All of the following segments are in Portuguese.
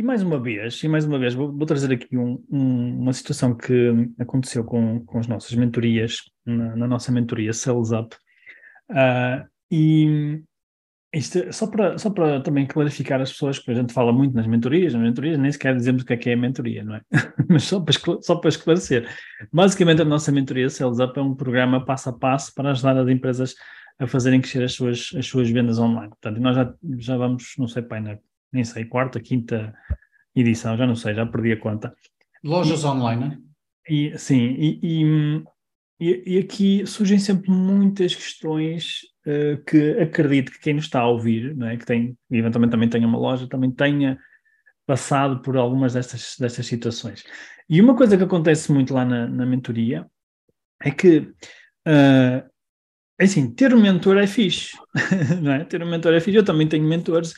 E mais uma vez, e mais uma vez, vou, vou trazer aqui um, um, uma situação que aconteceu com, com as nossas mentorias, na, na nossa mentoria Sales Up. Uh, e isto, só para, só para também clarificar as pessoas, que a gente fala muito nas mentorias, nas mentorias nem sequer dizemos o que é que é a mentoria, não é? Mas só para, só para esclarecer. Basicamente, a nossa mentoria Sales Up é um programa passo a passo para ajudar as empresas a fazerem crescer as suas, as suas vendas online. Portanto, nós já, já vamos, não sei, pai, nem sei, quarta, quinta edição, já não sei, já perdi a conta. Lojas e, online, né? E, sim, e, e, e, aqui surgem sempre muitas questões uh, que acredito que quem nos está a ouvir, não é? que tem, eventualmente também tenha uma loja, também tenha passado por algumas destas, destas situações. E uma coisa que acontece muito lá na, na mentoria é que, uh, assim, ter um mentor é fixe, não é? Ter um mentor é fixe, eu também tenho mentores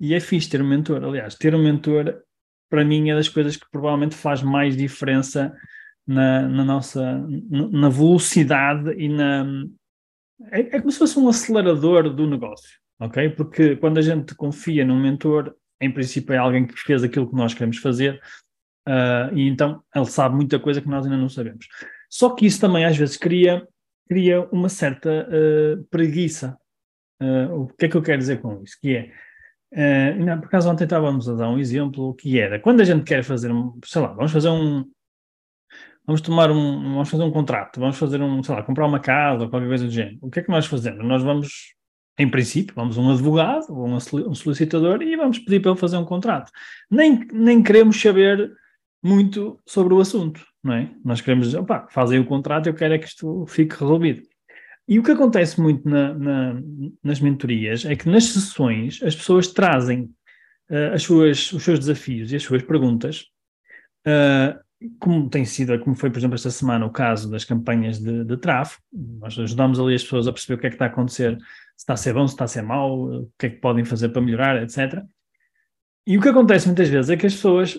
e é fixe ter um mentor. Aliás, ter um mentor, para mim, é das coisas que provavelmente faz mais diferença na, na nossa na velocidade e na. É, é, como se fosse um acelerador do negócio, ok? Porque quando a gente confia num mentor, em princípio é alguém que fez aquilo que nós queremos fazer uh, e então ele sabe muita coisa que nós ainda não sabemos. Só que isso também às vezes cria, cria uma certa uh, preguiça. Uh, o que é que eu quero dizer com isso? Que é, Uh, não, por acaso ontem estávamos a dar um exemplo que era quando a gente quer fazer, sei lá, vamos fazer um, vamos tomar um, vamos fazer um contrato, vamos fazer um, sei lá, comprar uma casa ou qualquer coisa do género. O que é que nós fazemos? Nós vamos, em princípio, vamos um advogado ou um solicitador e vamos pedir para ele fazer um contrato. Nem, nem queremos saber muito sobre o assunto, não é? Nós queremos, opá, fazem o contrato, eu quero é que isto fique resolvido. E o que acontece muito na, na, nas mentorias é que nas sessões as pessoas trazem uh, as suas, os seus desafios e as suas perguntas, uh, como tem sido, como foi, por exemplo, esta semana o caso das campanhas de, de tráfego, nós ajudamos ali as pessoas a perceber o que é que está a acontecer, se está a ser bom, se está a ser mau, o que é que podem fazer para melhorar, etc. E o que acontece muitas vezes é que as pessoas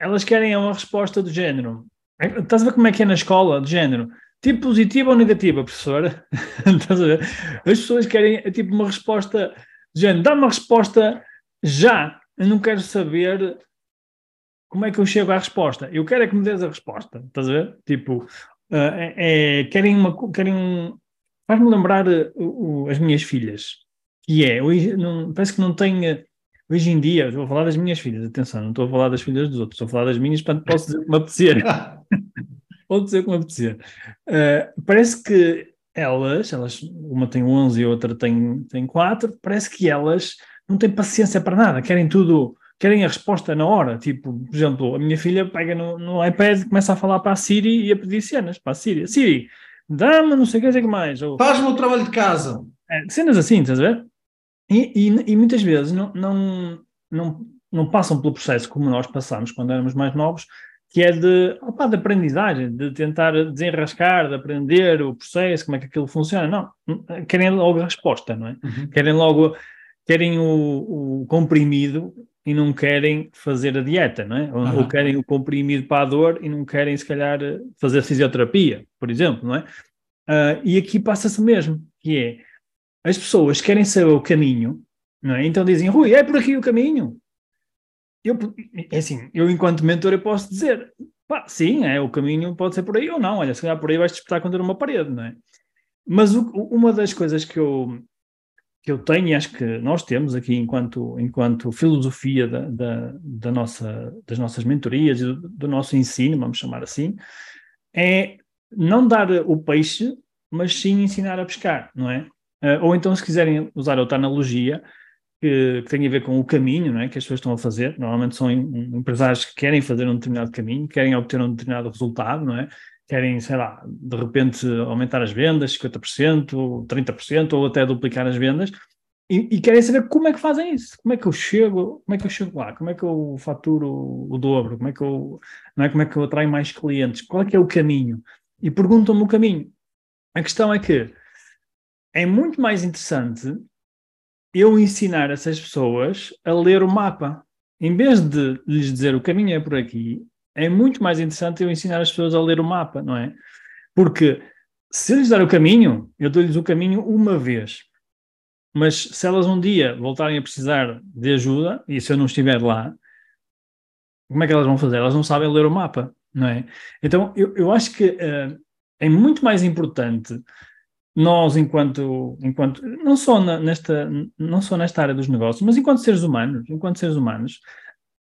elas querem uma resposta do género. É, estás a ver como é que é na escola, do género? Tipo positiva ou negativa, professora? Estás a ver? As pessoas querem é tipo uma resposta, gente, dá uma resposta já. Eu não quero saber como é que eu chego à resposta. Eu quero é que me dês a resposta. Estás a ver? Tipo, uh, é, é, querem uma. Querem um, Faz-me lembrar uh, as minhas filhas. Que é, hoje, parece que não tenho. Hoje em dia, a falar das minhas filhas, atenção, não estou a falar das filhas dos outros, estou a falar das minhas, portanto posso dizer que me apetecer. Pode dizer como apetecer. Uh, parece que elas, elas, uma tem 11 e outra tem, tem 4, parece que elas não têm paciência para nada, querem tudo, querem a resposta na hora. Tipo, por exemplo, a minha filha pega no, no iPad e começa a falar para a Siri e a pedir cenas para a Siri. Siri, dá-me não sei o que, sei que mais. Faz-me o trabalho de casa. É, cenas assim, estás a ver? E, e, e, muitas vezes não, não, não, não passam pelo processo como nós passamos quando éramos mais novos, que é de, opa, de aprendizagem, de tentar desenrascar, de aprender o processo, como é que aquilo funciona. Não, querem logo a resposta, não é? Uhum. Querem logo, querem o, o, comprimido e não querem fazer a dieta, não é? Ou, uhum. ou, querem o comprimido para a dor e não querem, se calhar, fazer fisioterapia, por exemplo, não é? Uh, e aqui passa-se mesmo, que é, as pessoas querem saber o caminho, não é? Então dizem, Rui, é por aqui o caminho eu, é assim, eu enquanto mentor eu posso dizer, pá, sim, é, o caminho pode ser por aí ou não, olha, se calhar por aí vais disputar contra uma parede, não é? Mas o, uma das coisas que eu, que eu tenho e acho que nós temos aqui enquanto, enquanto filosofia da, da, da nossa, das nossas mentorias e do, do, nosso ensino, vamos chamar assim, é não dar o peixe, mas sim ensinar a pescar, não é? Uh, ou então, se quiserem usar outra analogia, que, que a ver com o caminho não é, que as pessoas estão a fazer. Normalmente são empresários que querem fazer um determinado caminho, querem obter um determinado resultado, não é? Querem, sei lá, de repente aumentar as vendas 50%, 30% ou até duplicar as vendas e, e, querem saber como é que fazem isso, como é que eu chego, como é que eu chego lá, como é que eu faturo o dobro, como é que eu, não é, como é que eu atraio mais clientes, qual é que é o caminho. e perguntam-me o caminho. A questão é que é muito mais interessante eu ensinar essas pessoas a ler o mapa. Em vez de lhes dizer o caminho é por aqui, é muito mais interessante eu ensinar as pessoas a ler o mapa, não é? Porque se eu lhes dar o caminho, eu dou-lhes o caminho uma vez. Mas se elas um dia voltarem a precisar de ajuda, e se eu não estiver lá, como é que elas vão fazer? Elas não sabem ler o mapa, não é? Então, eu, eu acho que uh, é muito mais importante nós, enquanto, enquanto não, só na, nesta, não só nesta área dos negócios, mas enquanto seres humanos, enquanto seres humanos,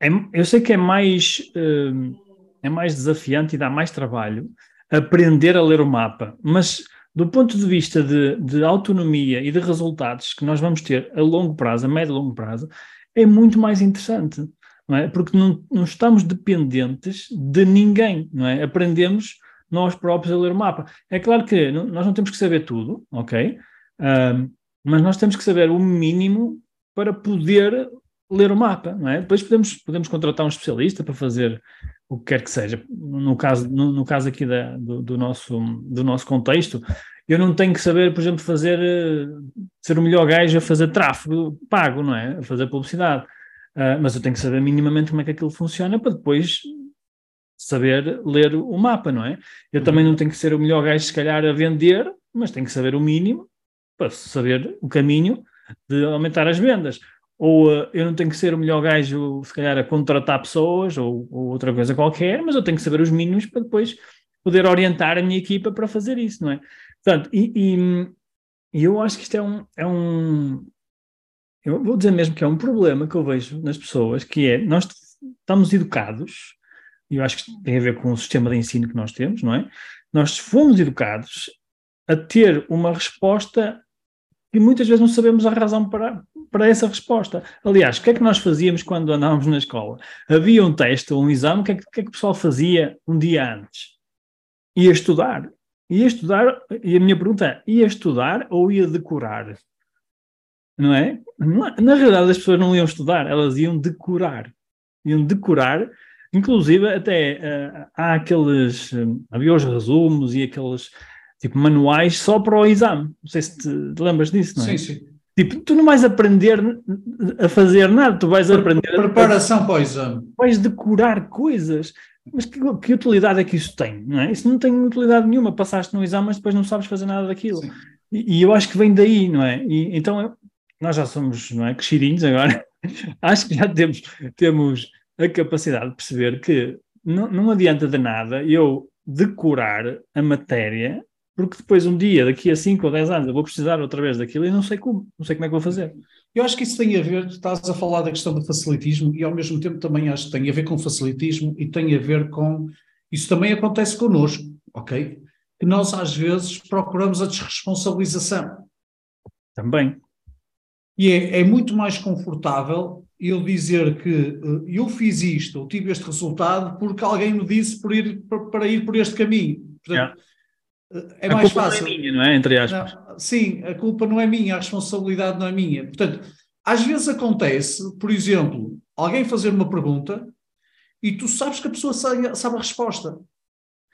é, eu sei que é mais, uh, é mais desafiante e dá mais trabalho aprender a ler o mapa, mas do ponto de vista de, de autonomia e de resultados que nós vamos ter a longo prazo, a médio e longo prazo, é muito mais interessante, não é? Porque não, não estamos dependentes de ninguém, não é? Aprendemos nós próprios a ler o mapa. É claro que não, nós não temos que saber tudo, ok? Uh, mas nós temos que saber o mínimo para poder ler o mapa, não é? Depois podemos, podemos contratar um especialista para fazer o que quer que seja. No caso, no, no caso aqui da, do, do, nosso, do nosso contexto, eu não tenho que saber, por exemplo, fazer, eh, ser o melhor gajo a fazer tráfego pago, não é? A fazer publicidade. Uh, mas eu tenho que saber minimamente como é que aquilo funciona para depois saber ler o mapa, não é? Eu também não tenho que ser o melhor gajo, se calhar, a vender, mas tenho que saber o mínimo para saber o caminho de aumentar as vendas ou uh, eu não tenho que ser o melhor gajo, se calhar, a contratar pessoas ou, ou, outra coisa qualquer, mas eu tenho que saber os mínimos para depois poder orientar a minha equipa para fazer isso, não é? Portanto, e, e, e eu acho que isto é um, é um. Eu vou dizer mesmo que é um problema que eu vejo nas pessoas, que é nós estamos educados, eu acho que tem a ver com o sistema de ensino que nós temos, não é? Nós fomos educados a ter uma resposta que muitas vezes não sabemos a razão para, para essa resposta. Aliás, o que é que nós fazíamos quando andávamos na escola? Havia um teste ou um exame, o que, é que, que é que o pessoal fazia um dia antes? Ia estudar. Ia estudar, e a minha pergunta é, ia estudar ou ia decorar? Não é? Na realidade, as pessoas não iam estudar, elas iam decorar. Iam decorar, inclusive até uh, há aqueles, uh, havia os resumos e aqueles tipo manuais só para o exame. Não sei se te, te lembras disso, não é? Sim, sim. Tipo, tu não vais aprender a fazer nada, tu vais aprender. Preparação a, para o exame. Vais decorar coisas. Mas que, que, utilidade é que isso tem? Não é? Isso não tem utilidade nenhuma. Passaste no exame, mas depois não sabes fazer nada daquilo. E, e, eu acho que vem daí, não é? E, então eu, nós já somos não é, crescidinhos agora. acho que já temos, temos a capacidade de perceber que não, não adianta de nada eu decorar a matéria porque depois um dia, daqui a 5 ou 10 anos, eu vou precisar outra vez daquilo e não sei como, não sei como é que vou fazer. Eu acho que isso tem a ver, estás a falar da questão do facilitismo e ao mesmo tempo também acho que tem a ver com facilitismo e tem a ver com, isso também acontece connosco, ok? Que nós às vezes procuramos a desresponsabilização. Também. E é, é muito mais confortável eu dizer que uh, eu fiz isto, ou tive este resultado porque alguém me disse por ir, para, ir por este caminho. Portanto, yeah é a mais fácil. Não é minha, não é? Entre aspas. Não, sim, a culpa não é minha, a responsabilidade não é minha. Portanto, às vezes acontece, por exemplo, alguém fazer uma pergunta e tu sabes que a pessoa sabe, sabe a resposta.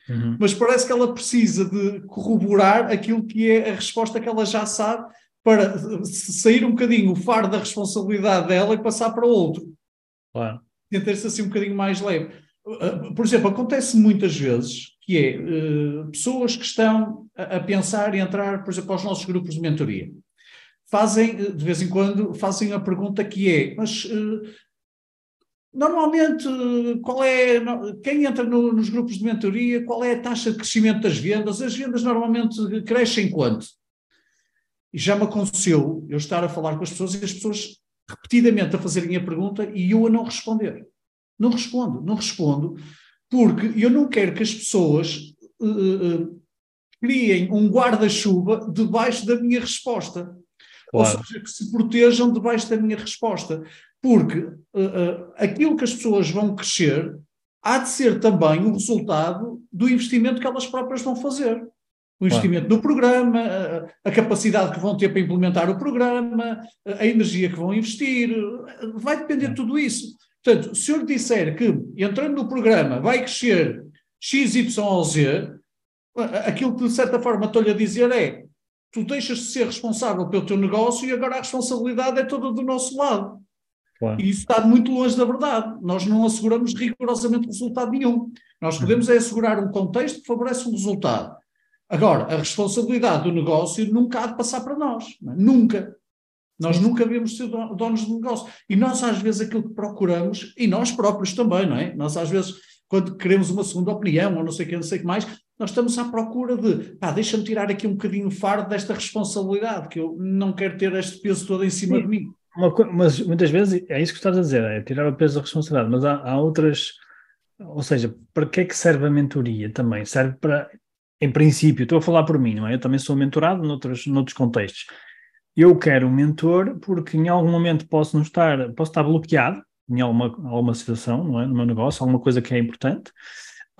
Uhum. Mas parece que ela precisa de corroborar aquilo que é a resposta que ela já sabe para sair um bocadinho o faro da responsabilidade dela e passar para outro. Claro. Tentar-se assim um bocadinho mais leve. Por exemplo, acontece muitas vezes que é uh, pessoas que estão a, a, pensar e entrar, por exemplo, aos nossos grupos de mentoria. Fazem, de vez em quando, fazem a pergunta que é, mas uh, normalmente qual é, quem entra no, nos grupos de mentoria, qual é a taxa de crescimento das vendas? As vendas normalmente crescem quanto? E já me aconteceu eu estar a falar com as pessoas e as pessoas repetidamente a fazerem a pergunta e eu a não responder. Não respondo, não respondo, porque eu não quero que as pessoas uh, uh, criem um guarda-chuva debaixo da minha resposta. Claro. Ou seja, que se protejam debaixo da minha resposta. Porque uh, aquilo que as pessoas vão crescer há de ser também o resultado do investimento que elas próprias vão fazer. O investimento claro. no programa, a, a capacidade que vão ter para implementar o programa, a energia que vão investir, vai depender de tudo isso. Portanto, se eu lhe disser que entrando no programa vai crescer X, Y ou Z, Aquilo que de certa forma estou-lhe a dizer é: tu deixas de ser responsável pelo teu negócio e agora a responsabilidade é toda do nosso lado. Claro. E isso está muito longe da verdade. Nós não asseguramos rigorosamente resultado nenhum. Nós podemos é assegurar um contexto que favorece um resultado. Agora, a responsabilidade do negócio nunca há de passar para nós. É? Nunca. Nós nunca devemos ser donos do negócio. E nós, às vezes, aquilo que procuramos, e nós próprios também, não é? Nós, às vezes, quando queremos uma segunda opinião, ou não sei o que, não sei o que mais, nós estamos à procura de, pá, deixa-me tirar aqui um bocadinho o fardo desta responsabilidade, que eu não quero ter este peso todo em cima Sim. de mim. Mas muitas vezes é isso que estás a dizer, é tirar o peso da responsabilidade, mas há, há outras, ou seja, para que é que serve a mentoria também? Serve para, em princípio, estou a falar por mim, não é? Eu também sou mentorado noutros, noutros contextos. Eu quero um mentor porque em algum momento posso não estar, posso estar bloqueado em alguma, alguma situação, não é? No meu negócio, alguma coisa que é importante,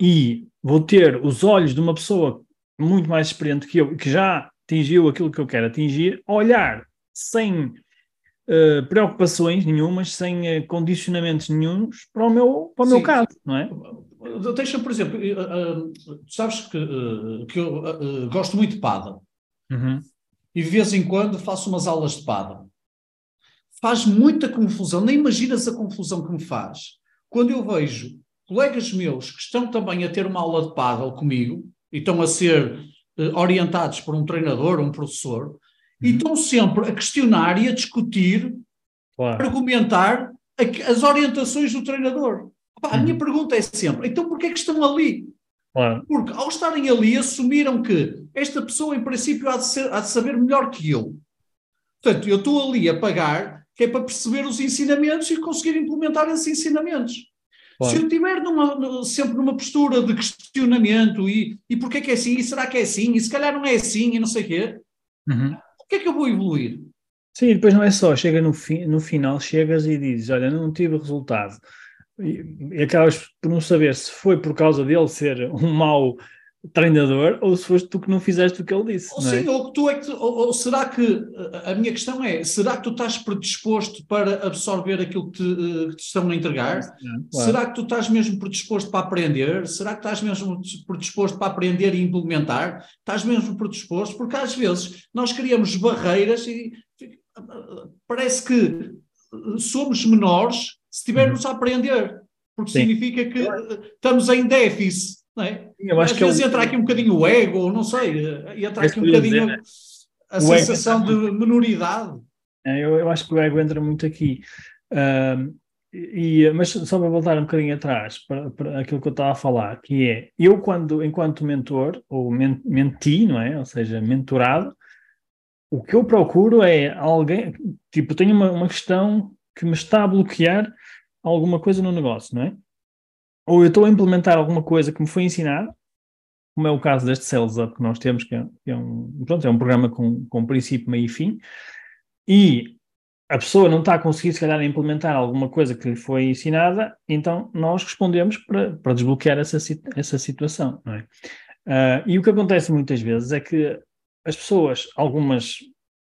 e vou ter os olhos de uma pessoa muito mais experiente que eu, que já atingiu aquilo que eu quero atingir, olhar sem uh, preocupações nenhumas, sem uh, condicionamentos nenhums para o meu, para o meu caso, não é? Deixa, por exemplo, uh, sabes que, que eu gosto muito de pada. Uhum. E de vez em quando faço umas aulas de pada. Faz muita confusão, nem imaginas a confusão que me faz. Quando eu vejo colegas meus que estão também a ter uma aula de paddle comigo e estão a ser orientados por um treinador, um professor, uhum. e estão sempre a questionar e a discutir, claro. argumentar as orientações do treinador. A minha uhum. pergunta é sempre, então porquê é que estão ali? Claro. Porque ao estarem ali assumiram que esta pessoa em princípio há de, ser, há de saber melhor que eu. Portanto, eu estou ali a pagar que é para perceber os ensinamentos e conseguir implementar esses ensinamentos. Claro. Se eu estiver sempre numa postura de questionamento e, e porquê que é assim, e será que é assim, e se calhar não é assim, e não sei o quê, uhum. o que é que eu vou evoluir? Sim, depois não é só, chega no, fi, no final, chegas e dizes, olha, não tive resultado. E, e acabas por não saber se foi por causa dele ser um mau treinador ou se foste tu que não fizeste o que ele disse. Ou sim, é? ou, tu é que, ou, ou, será que a minha questão é: será que tu estás predisposto para absorver aquilo que te, eh, que te estão a entregar? claro. Será que tu estás mesmo predisposto para aprender? Será que estás mesmo predisposto para aprender e implementar? Estás mesmo predisposto? Porque às vezes nós criamos barreiras e parece que somos menores se estivermos uhum. a aprender, porque sim. significa que estamos em déficit. Não é? Eu acho Às que vezes é entra aqui um bocadinho o ego, não sei, entra é aqui um bocadinho dizer, a sensação de menoridade. É, eu, eu, acho que o ego entra muito aqui. Uh, e, mas só para voltar um bocadinho atrás para, para, aquilo que eu estava a falar, que é eu quando, enquanto mentor, ou men, menti, não é? Ou seja, mentorado, o que eu procuro é alguém, tipo, tenho uma, uma questão que me está a bloquear alguma coisa no negócio, não é? ou eu estou a implementar alguma coisa que me foi ensinado, como é o caso deste Sales Up que nós temos, que é, que é um, pronto, é um programa com, com princípio, meio e fim, e a pessoa não está a conseguir, se calhar, implementar alguma coisa que lhe foi ensinada, então nós respondemos para, para desbloquear essa, essa situação, não é? Uh, e o que acontece muitas vezes é que as pessoas, algumas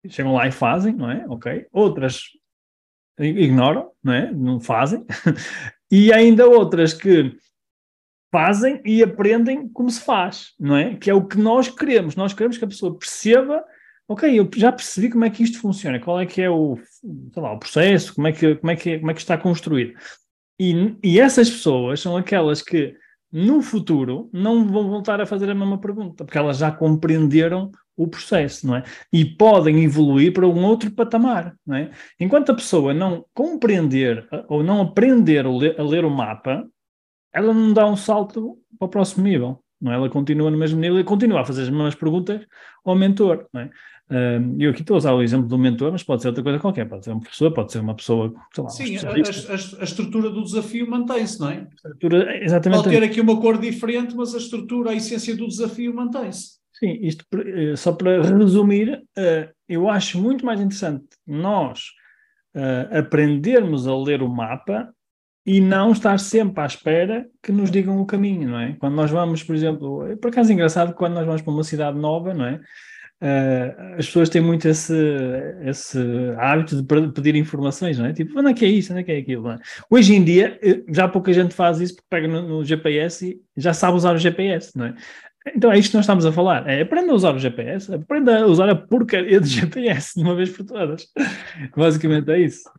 chegam lá e fazem, não é? Ok. Outras ignoram, não é? Não fazem. e ainda outras que fazem e aprendem como se faz, não é? Que é o que nós queremos. Nós queremos que a pessoa perceba, ok, eu já percebi como é que isto funciona, qual é que é o, lá, o processo, como é que, como é que, como é que está construído. E, e essas pessoas são aquelas que no futuro não vão voltar a fazer a mesma pergunta, porque elas já compreenderam o processo, não é? E podem evoluir para um outro patamar, não é? Enquanto a pessoa não compreender ou não aprender a ler, o mapa, ela não dá um salto para o próximo nível, não é? Ela continua no mesmo nível e continua a fazer as mesmas perguntas ao mentor, não é? Eu aqui estou a usar o exemplo do mentor, mas pode ser outra coisa qualquer, pode ser um professor, pode ser uma pessoa, sei lá, Sim, a, a, a, estrutura do desafio mantém-se, não é? Exatamente. Pode ter aqui uma cor diferente, mas a estrutura, a essência do desafio mantém-se. Sim, isto eh, só para resumir, eh, eu acho muito mais interessante nós eh, aprendermos a ler o mapa e não estar sempre à espera que nos digam o caminho, não é? Quando nós vamos, por exemplo, por acaso é engraçado, quando nós vamos para uma cidade nova, não é? Uh, as pessoas têm muito esse, esse hábito de pedir informações, não é? Tipo, onde é que é isso, onde é que é aquilo? É? Hoje em dia, já pouca gente faz isso porque pega no, no, GPS e já sabe usar o GPS, não é? Então é isto que nós estamos a falar. É aprenda a usar o GPS, aprenda a usar a porcaria de GPS de uma vez por todas. Basicamente é isso.